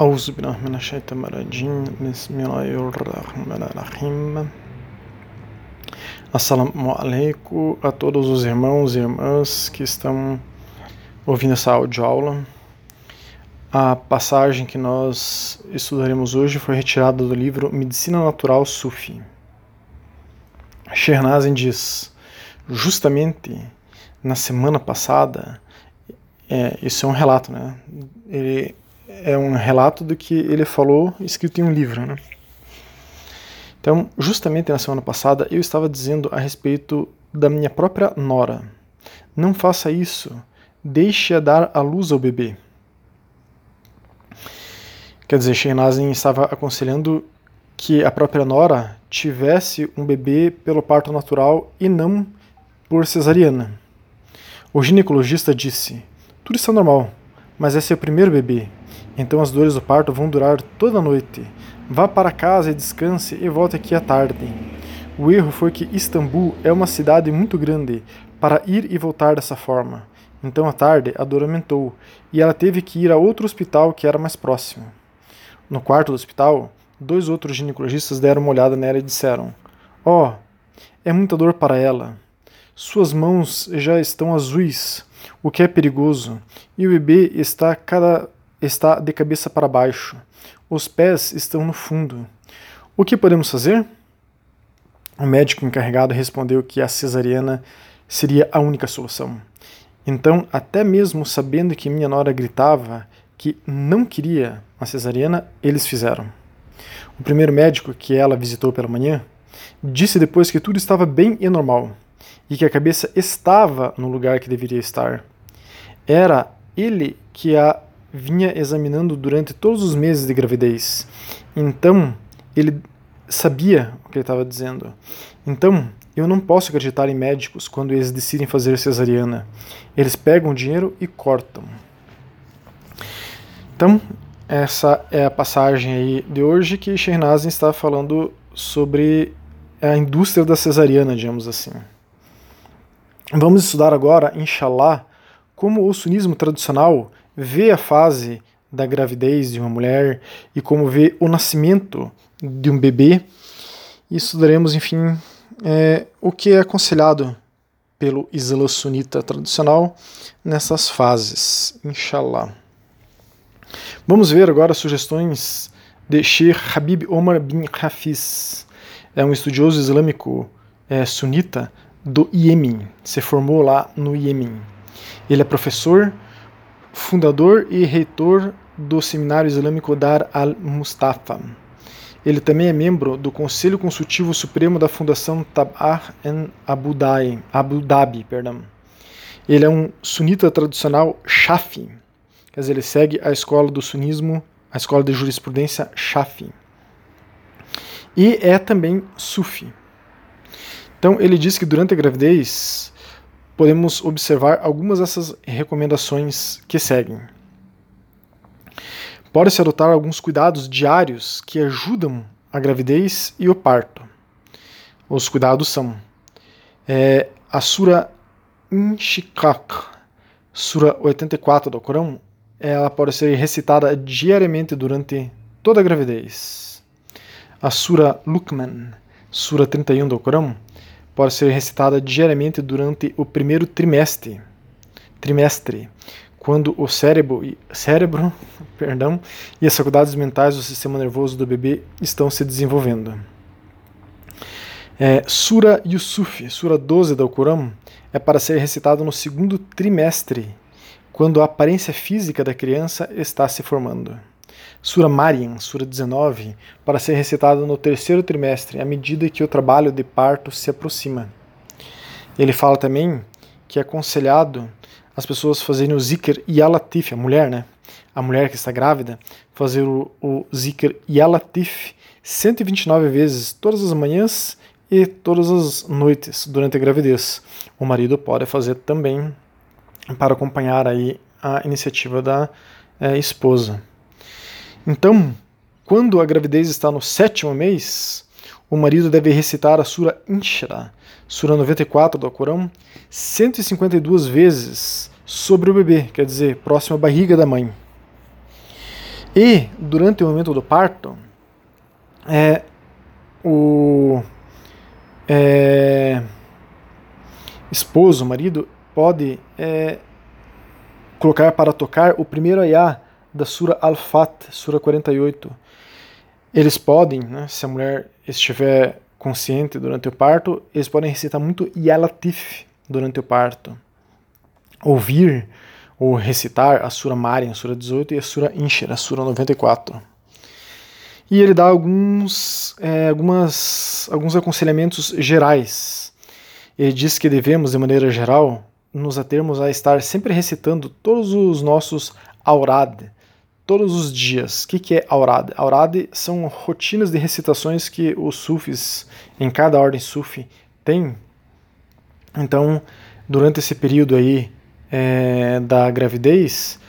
أعوذ بالله من الشيطان الرجيم بسم الله الرحمن الرحيم Assalamu alaikum a todos os irmãos e irmãs que estão ouvindo essa audioaula. A passagem que nós estudaremos hoje foi retirada do livro Medicina Natural Sufi. Shernazin diz: justamente na semana passada, é, isso é um relato, né? Ele é um relato do que ele falou escrito em um livro. Né? Então, justamente na semana passada, eu estava dizendo a respeito da minha própria nora. Não faça isso. Deixe-a dar a luz ao bebê. Quer dizer, Shehnazin estava aconselhando que a própria nora tivesse um bebê pelo parto natural e não por cesariana. O ginecologista disse: Tudo está normal, mas é o primeiro bebê. Então as dores do parto vão durar toda a noite. Vá para casa e descanse e volte aqui à tarde. O erro foi que Istambul é uma cidade muito grande para ir e voltar dessa forma. Então à tarde a dor aumentou e ela teve que ir a outro hospital que era mais próximo. No quarto do hospital, dois outros ginecologistas deram uma olhada nela e disseram: Oh, é muita dor para ela. Suas mãos já estão azuis, o que é perigoso, e o bebê está cada está de cabeça para baixo. Os pés estão no fundo. O que podemos fazer? O médico encarregado respondeu que a cesariana seria a única solução. Então, até mesmo sabendo que minha nora gritava que não queria a cesariana, eles fizeram. O primeiro médico que ela visitou pela manhã disse depois que tudo estava bem e normal e que a cabeça estava no lugar que deveria estar. Era ele que a vinha examinando durante todos os meses de gravidez. Então, ele sabia o que ele estava dizendo. Então, eu não posso acreditar em médicos quando eles decidem fazer cesariana. Eles pegam o dinheiro e cortam. Então, essa é a passagem aí de hoje que Shehnazin está falando sobre a indústria da cesariana, digamos assim. Vamos estudar agora, inshallah, como o sunismo tradicional vê a fase da gravidez de uma mulher e como vê o nascimento de um bebê. Estudaremos, enfim, é, o que é aconselhado pelo Islã sunita tradicional nessas fases, inshallah. Vamos ver agora sugestões de Sheikh Habib Omar bin Hafiz. É um estudioso islâmico é, sunita do Iêmen, se formou lá no Iêmen. Ele é professor fundador e reitor do Seminário Islâmico Dar al-Mustafa. Ele também é membro do Conselho Consultivo Supremo da Fundação Tab'ah en Abu Dhabi, Abu Dhabi perdão. Ele é um sunita tradicional Shafi, quer dizer, ele segue a escola do sunismo, a escola de jurisprudência Shafi. E é também Sufi. Então ele diz que durante a gravidez podemos observar algumas dessas recomendações que seguem. Pode-se adotar alguns cuidados diários que ajudam a gravidez e o parto. Os cuidados são é, a Sura Inshikak, Sura 84 do Corão, ela pode ser recitada diariamente durante toda a gravidez. A Sura Luqman, Sura 31 do Corão, pode ser recitada diariamente durante o primeiro trimestre, trimestre quando o cérebro, cérebro perdão, e as faculdades mentais do sistema nervoso do bebê estão se desenvolvendo. É, Sura Yusuf, Sura 12 do Alcorão, é para ser recitada no segundo trimestre, quando a aparência física da criança está se formando. Sura Mariam, Sura 19, para ser recitada no terceiro trimestre, à medida que o trabalho de parto se aproxima. Ele fala também que é aconselhado as pessoas fazerem o zikr yalatif, a mulher, né? A mulher que está grávida, fazer o, o zikr yalatif 129 vezes todas as manhãs e todas as noites durante a gravidez. O marido pode fazer também para acompanhar aí a iniciativa da é, esposa. Então, quando a gravidez está no sétimo mês, o marido deve recitar a Sura Inshra, Sura 94 do Alcorão, 152 vezes sobre o bebê, quer dizer, próximo à barriga da mãe. E durante o momento do parto, é, o é, esposo, marido, pode é, colocar para tocar o primeiro ayah da Sura Al-Fat, Sura 48. Eles podem, né, se a mulher estiver consciente durante o parto, eles podem recitar muito Yalatif durante o parto. Ouvir ou recitar a Sura Mariam, a Sura 18, e a Sura Inshir, a Sura 94. E ele dá alguns, é, algumas, alguns aconselhamentos gerais. Ele diz que devemos, de maneira geral, nos atermos a estar sempre recitando todos os nossos aurad, todos os dias. O que, que é aurad? Aurad são rotinas de recitações que os sufis, em cada ordem sufi, têm. Então, durante esse período aí é, da gravidez,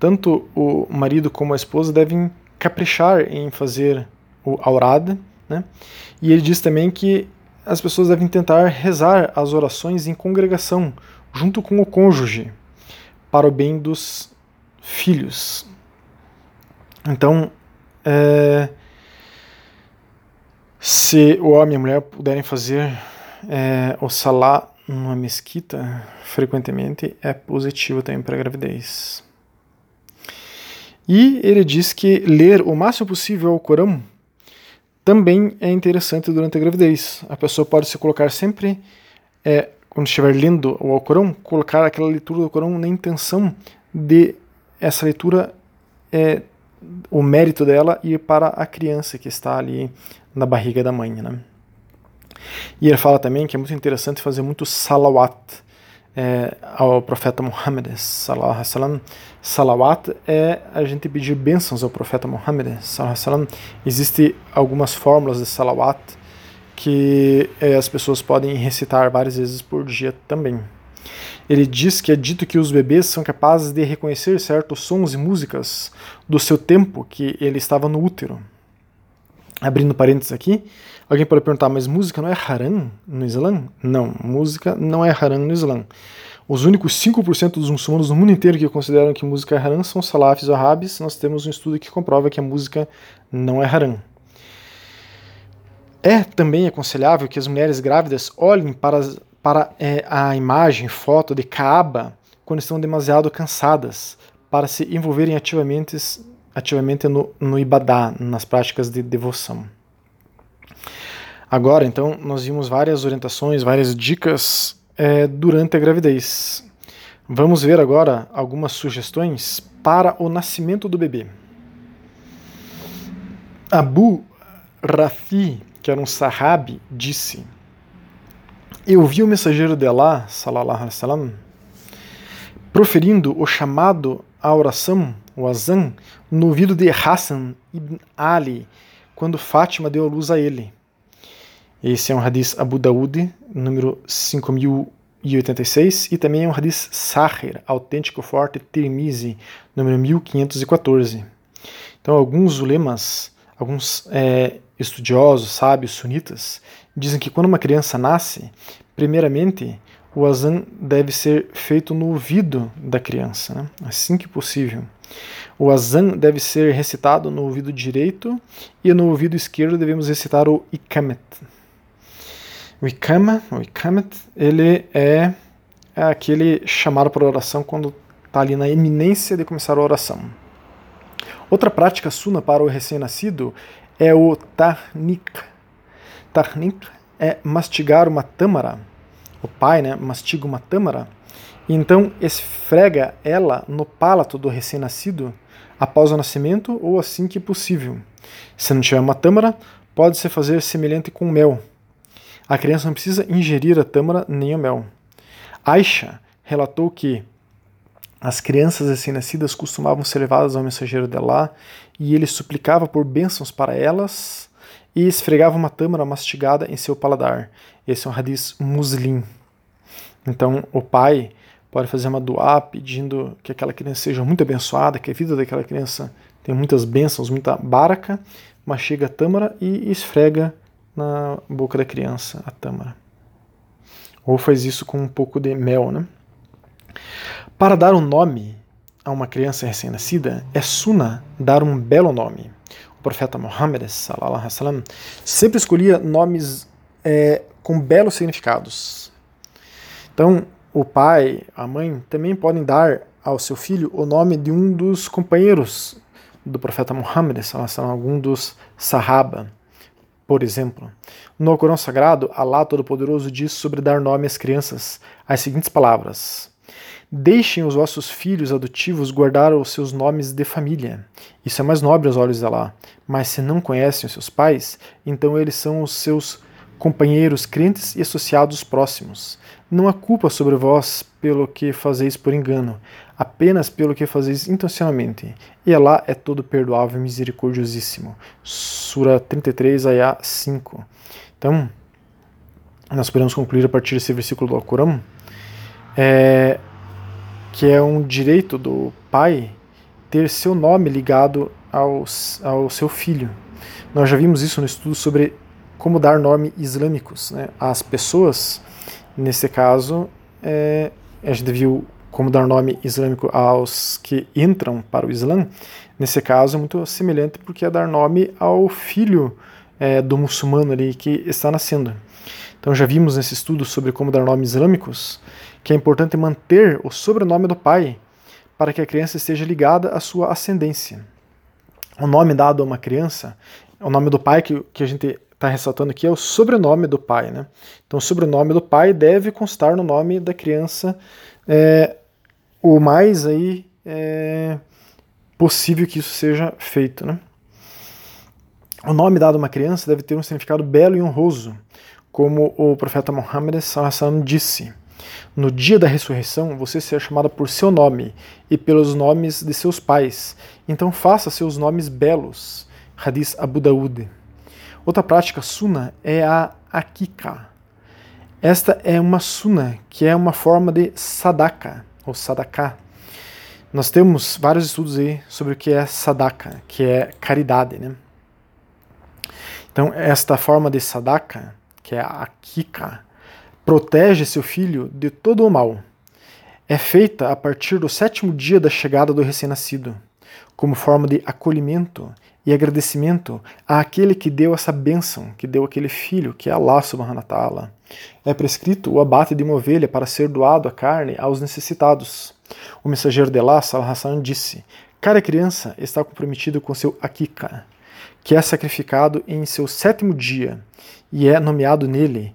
tanto o marido como a esposa devem caprichar em fazer o aurad, né? E ele diz também que as pessoas devem tentar rezar as orações em congregação, junto com o cônjuge, para o bem dos filhos. Então, é, se o homem e a mulher puderem fazer é, o salá numa mesquita frequentemente, é positivo também para a gravidez. E ele diz que ler o máximo possível o Corão também é interessante durante a gravidez. A pessoa pode se colocar sempre, é, quando estiver lendo o Alcorão, colocar aquela leitura do Corão na intenção de essa leitura, é, o mérito dela ir para a criança que está ali na barriga da mãe. Né? E ele fala também que é muito interessante fazer muito salawat é, ao profeta Muhammad Salawat é a gente pedir bênçãos ao profeta Muhammad Existem algumas fórmulas de salawat que é, as pessoas podem recitar várias vezes por dia também. Ele diz que é dito que os bebês são capazes de reconhecer certos sons e músicas do seu tempo que ele estava no útero. Abrindo parênteses aqui, alguém pode perguntar, mas música não é haram no Islã? Não, música não é haram no Islã. Os únicos 5% dos muçulmanos no mundo inteiro que consideram que música é haram são salafis ou arabis. Nós temos um estudo que comprova que a música não é haram. É também aconselhável que as mulheres grávidas olhem para, para é, a imagem, foto de Kaaba quando estão demasiado cansadas, para se envolverem ativamente ativamente no, no Ibadá, nas práticas de devoção. Agora, então, nós vimos várias orientações, várias dicas é, durante a gravidez. Vamos ver agora algumas sugestões para o nascimento do bebê. Abu Rafi, que era um sahabi, disse: Eu vi o mensageiro de Allah, salallahu alaihi proferindo o chamado à oração o Azan, no ouvido de Hassan ibn Ali, quando Fátima deu a luz a ele. Esse é um hadith Abu Daud, número 5086, e também é um hadith Sahir, autêntico forte Tirmizi, número 1514. Então, alguns ulemas, alguns é, estudiosos, sábios, sunitas, dizem que quando uma criança nasce, primeiramente o azan deve ser feito no ouvido da criança, né? assim que possível. O azan deve ser recitado no ouvido direito e no ouvido esquerdo devemos recitar o ikamet. O ikama, o ikamet, ele é, aquele chamado para oração quando está ali na eminência de começar a oração. Outra prática suna para o recém-nascido é o tahnik. Tahnik é mastigar uma tâmara o pai né, mastiga uma tâmara, e então esfrega ela no palato do recém-nascido após o nascimento ou assim que possível. Se não tiver uma tâmara, pode-se fazer semelhante com mel. A criança não precisa ingerir a tâmara nem o mel. Aisha relatou que as crianças recém-nascidas costumavam ser levadas ao mensageiro de Allah e ele suplicava por bênçãos para elas e esfregava uma tâmara mastigada em seu paladar. Esse é um hadith muslim. Então, o pai pode fazer uma dua pedindo que aquela criança seja muito abençoada, que a vida daquela criança tenha muitas bênçãos, muita baraka, mastiga a tâmara e esfrega na boca da criança a tâmara. Ou faz isso com um pouco de mel, né? Para dar um nome a uma criança recém-nascida é suna dar um belo nome. Profeta Muhammad sallam, sempre escolhia nomes é, com belos significados. Então, o pai, a mãe também podem dar ao seu filho o nome de um dos companheiros do profeta Muhammad, algum dos Sahaba, por exemplo. No Corão Sagrado, Allah Todo-Poderoso diz sobre dar nome às crianças as seguintes palavras: Deixem os vossos filhos adotivos guardar os seus nomes de família. Isso é mais nobre aos olhos de Allah. Mas se não conhecem os seus pais, então eles são os seus companheiros crentes e associados próximos. Não há culpa sobre vós pelo que fazeis por engano, apenas pelo que fazeis intencionalmente. E Allah é todo perdoável e misericordiosíssimo. Sura 33, ayah 5. Então, nós podemos concluir a partir desse versículo do Alcorão, é, que é um direito do pai ter seu nome ligado ao, ao seu filho. Nós já vimos isso no estudo sobre como dar nome islâmicos né, às pessoas Nesse caso, é, a gente viu como dar nome islâmico aos que entram para o Islã. Nesse caso, é muito semelhante porque é dar nome ao filho é, do muçulmano ali que está nascendo. Então, já vimos nesse estudo sobre como dar nomes islâmicos que é importante manter o sobrenome do pai para que a criança esteja ligada à sua ascendência. O nome dado a uma criança, o nome do pai que, que a gente está ressaltando aqui é o sobrenome do pai. Né? Então, o sobrenome do pai deve constar no nome da criança é, o mais aí é, possível que isso seja feito. Né? O nome dado a uma criança deve ter um significado belo e honroso, como o profeta Muhammad disse. No dia da ressurreição, você será chamada por seu nome e pelos nomes de seus pais. Então faça seus nomes belos. Hadith Abu Daud. Outra prática suna é a akika. Esta é uma suna, que é uma forma de sadaka, ou sadaká. Nós temos vários estudos aí sobre o que é sadaka, que é caridade, né? Então, esta forma de sadaka, que é a akika, protege seu filho de todo o mal. É feita a partir do sétimo dia da chegada do recém-nascido, como forma de acolhimento e agradecimento àquele que deu essa bênção, que deu aquele filho, que é Allah subhanahu wa ta'ala. É prescrito o abate de uma ovelha para ser doado a carne aos necessitados. O mensageiro de Allah, Salah Hassan, disse: Cada criança está comprometido com seu akika, que é sacrificado em seu sétimo dia e é nomeado nele,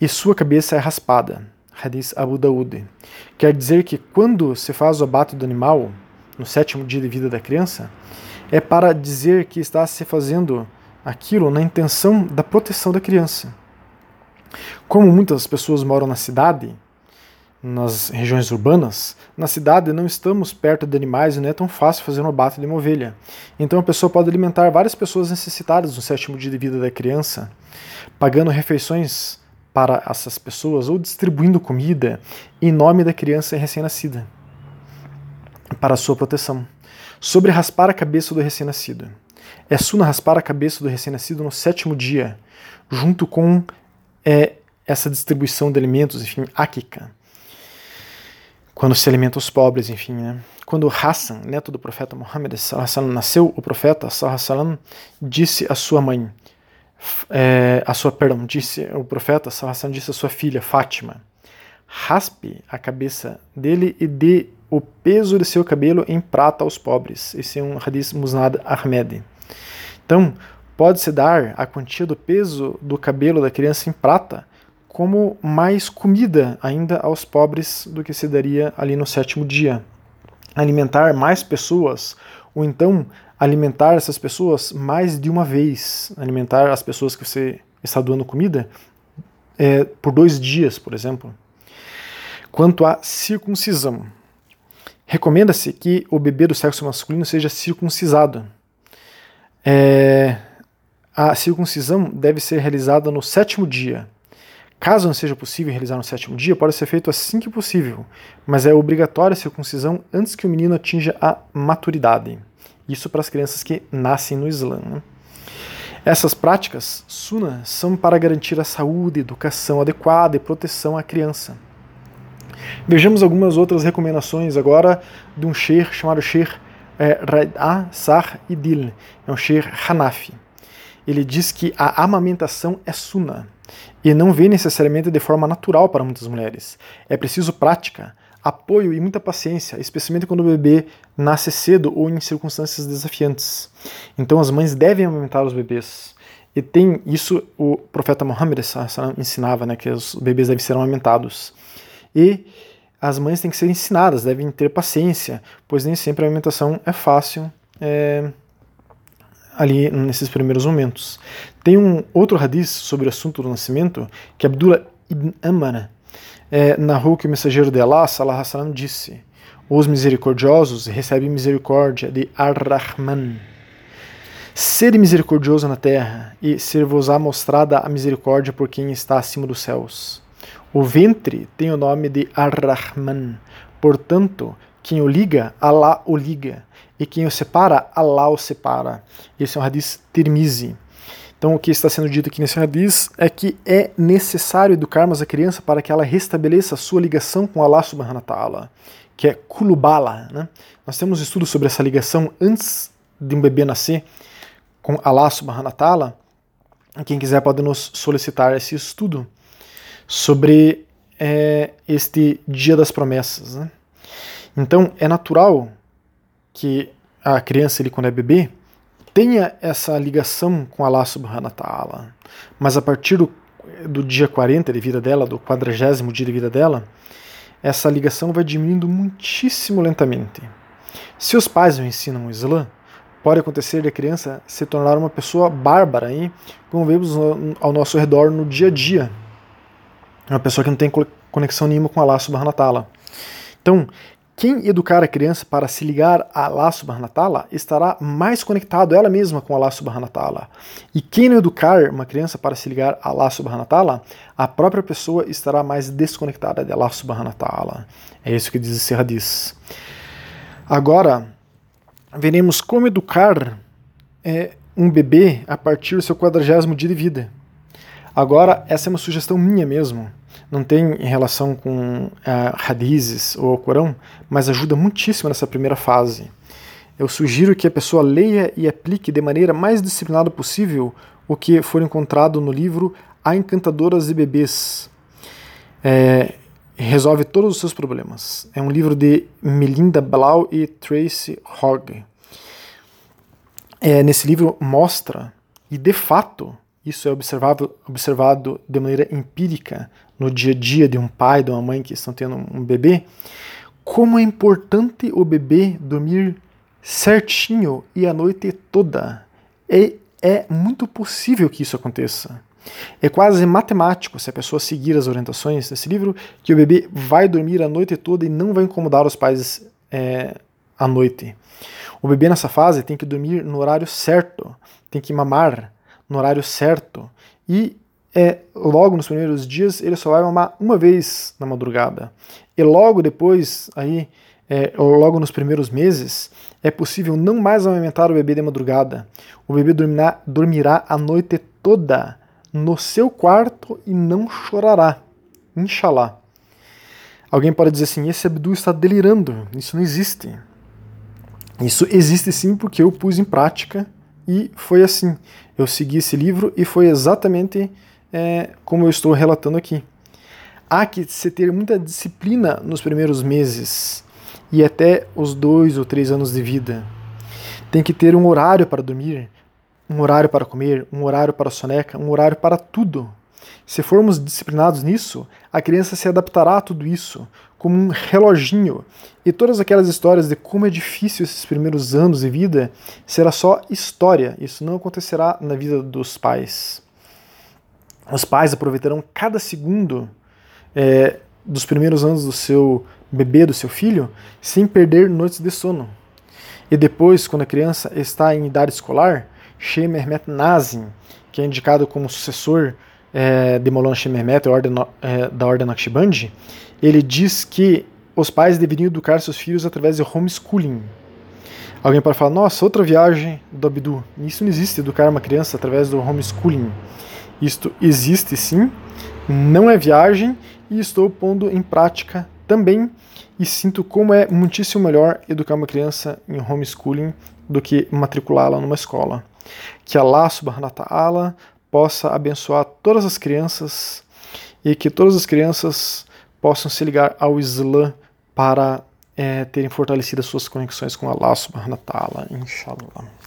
e sua cabeça é raspada. Hadith Abu Daud. Quer dizer que quando se faz o abate do animal, no sétimo dia de vida da criança, é para dizer que está se fazendo aquilo na intenção da proteção da criança. Como muitas pessoas moram na cidade, nas regiões urbanas, na cidade não estamos perto de animais e não é tão fácil fazer um abate de uma ovelha. Então a pessoa pode alimentar várias pessoas necessitadas no sétimo dia de vida da criança, pagando refeições para essas pessoas ou distribuindo comida em nome da criança recém-nascida para sua proteção sobre raspar a cabeça do recém-nascido. É suna raspar a cabeça do recém-nascido no sétimo dia, junto com é, essa distribuição de alimentos, enfim, akika. Quando se alimenta os pobres, enfim. Né? Quando Hassan, neto do profeta Muhammad, nasceu, o profeta salam, disse à sua mãe, é, a sua, perdão, disse, o profeta salam, disse à sua filha, Fátima, raspe a cabeça dele e dê o peso de seu cabelo em prata aos pobres. Esse é um hadith Musnad Ahmed. Então, pode-se dar a quantia do peso do cabelo da criança em prata como mais comida ainda aos pobres do que se daria ali no sétimo dia. Alimentar mais pessoas, ou então alimentar essas pessoas mais de uma vez. Alimentar as pessoas que você está doando comida é, por dois dias, por exemplo. Quanto à circuncisão, Recomenda-se que o bebê do sexo masculino seja circuncisado. É, a circuncisão deve ser realizada no sétimo dia. Caso não seja possível realizar no sétimo dia, pode ser feito assim que possível, mas é obrigatória a circuncisão antes que o menino atinja a maturidade. Isso para as crianças que nascem no Islã. Né? Essas práticas, sunnah, são para garantir a saúde, educação adequada e proteção à criança. Vejamos algumas outras recomendações agora de um sheikh chamado Sheikh é, Raid'a Sar Idil, é um sheikh Hanafi. Ele diz que a amamentação é suna e não vem necessariamente de forma natural para muitas mulheres. É preciso prática, apoio e muita paciência, especialmente quando o bebê nasce cedo ou em circunstâncias desafiantes. Então as mães devem amamentar os bebês. E tem isso o profeta Muhammad ensinava, né, que os bebês devem ser amamentados. E as mães têm que ser ensinadas, devem ter paciência, pois nem sempre a alimentação é fácil é, ali nesses primeiros momentos. Tem um outro hadith sobre o assunto do nascimento que Abdullah ibn Amr é, narrou que o mensageiro de Allah, Salah Hassan, disse: Os misericordiosos recebem misericórdia de Ar-Rahman. Sede misericordioso na terra, e ser-vos-á mostrada a misericórdia por quem está acima dos céus. O ventre tem o nome de Ar-Rahman, portanto, quem o liga, Allah o liga, e quem o separa, Allah o separa. Esse é um hadith Tirmizi. Então, o que está sendo dito aqui nesse hadith é que é necessário educarmos a criança para que ela restabeleça a sua ligação com Allah subhanahu wa ta'ala, que é kulubala. Né? Nós temos estudos sobre essa ligação antes de um bebê nascer com Allah subhanahu wa ta'ala. Quem quiser pode nos solicitar esse estudo sobre é, este Dia das Promessas. Né? Então, é natural que a criança, ele, quando é bebê, tenha essa ligação com Allah subhanahu wa ta'ala. Mas a partir do, do dia 40 de vida dela, do quadragésimo dia de vida dela, essa ligação vai diminuindo muitíssimo lentamente. Se os pais não ensinam o Islã, pode acontecer de a criança se tornar uma pessoa bárbara, hein? como vemos ao nosso redor no dia a dia. Uma pessoa que não tem conexão nenhuma com Allah subhanahu wa ta'ala. Então, quem educar a criança para se ligar a Allah subhanahu wa estará mais conectado ela mesma com Allah subhanahu wa. E quem não educar uma criança para se ligar a Allah subhanahu wa a própria pessoa estará mais desconectada de Allah subhanahu wa. É isso que diz esse hadith. Agora, veremos como educar é, um bebê a partir do seu quadragésimo dia de vida. Agora, essa é uma sugestão minha mesmo. Não tem relação com uh, hadizes ou Corão, mas ajuda muitíssimo nessa primeira fase. Eu sugiro que a pessoa leia e aplique de maneira mais disciplinada possível o que for encontrado no livro A Encantadoras de Bebês. É, resolve todos os seus problemas. É um livro de Melinda Blau e Tracy Hogg. É, nesse livro mostra, e de fato, isso é observado, observado de maneira empírica no dia a dia de um pai, de uma mãe que estão tendo um bebê, como é importante o bebê dormir certinho e a noite toda. É, é muito possível que isso aconteça. É quase matemático, se a pessoa seguir as orientações desse livro, que o bebê vai dormir a noite toda e não vai incomodar os pais é, à noite. O bebê nessa fase tem que dormir no horário certo, tem que mamar no horário certo. E é, logo nos primeiros dias ele só vai mamar uma vez na madrugada. E logo depois, aí, é, logo nos primeiros meses, é possível não mais amamentar o bebê de madrugada. O bebê dormirá, dormirá a noite toda no seu quarto e não chorará. Inshallah. Alguém pode dizer assim: esse Abdu está delirando. Isso não existe. Isso existe sim porque eu pus em prática e foi assim. Eu segui esse livro e foi exatamente é, como eu estou relatando aqui. Há que se ter muita disciplina nos primeiros meses e até os dois ou três anos de vida. Tem que ter um horário para dormir, um horário para comer, um horário para soneca, um horário para tudo. Se formos disciplinados nisso, a criança se adaptará a tudo isso, como um reloginho. E todas aquelas histórias de como é difícil esses primeiros anos de vida será só história. Isso não acontecerá na vida dos pais. Os pais aproveitarão cada segundo é, dos primeiros anos do seu bebê, do seu filho, sem perder noites de sono. E depois, quando a criança está em idade escolar, Shem Mehmet Nazim, que é indicado como sucessor é, de Molon Shemermet, é, da Ordem Naqshband, ele diz que os pais deveriam educar seus filhos através de homeschooling. Alguém pode falar, nossa, outra viagem do Abdu. Isso não existe, educar uma criança através do homeschooling. Isto existe sim, não é viagem e estou pondo em prática também e sinto como é muitíssimo melhor educar uma criança em homeschooling do que matriculá-la numa escola. Que Allah subhanahu wa ta'ala possa abençoar todas as crianças e que todas as crianças possam se ligar ao Islã para é, terem fortalecido as suas conexões com Allah subhanahu wa ta'ala, inshallah.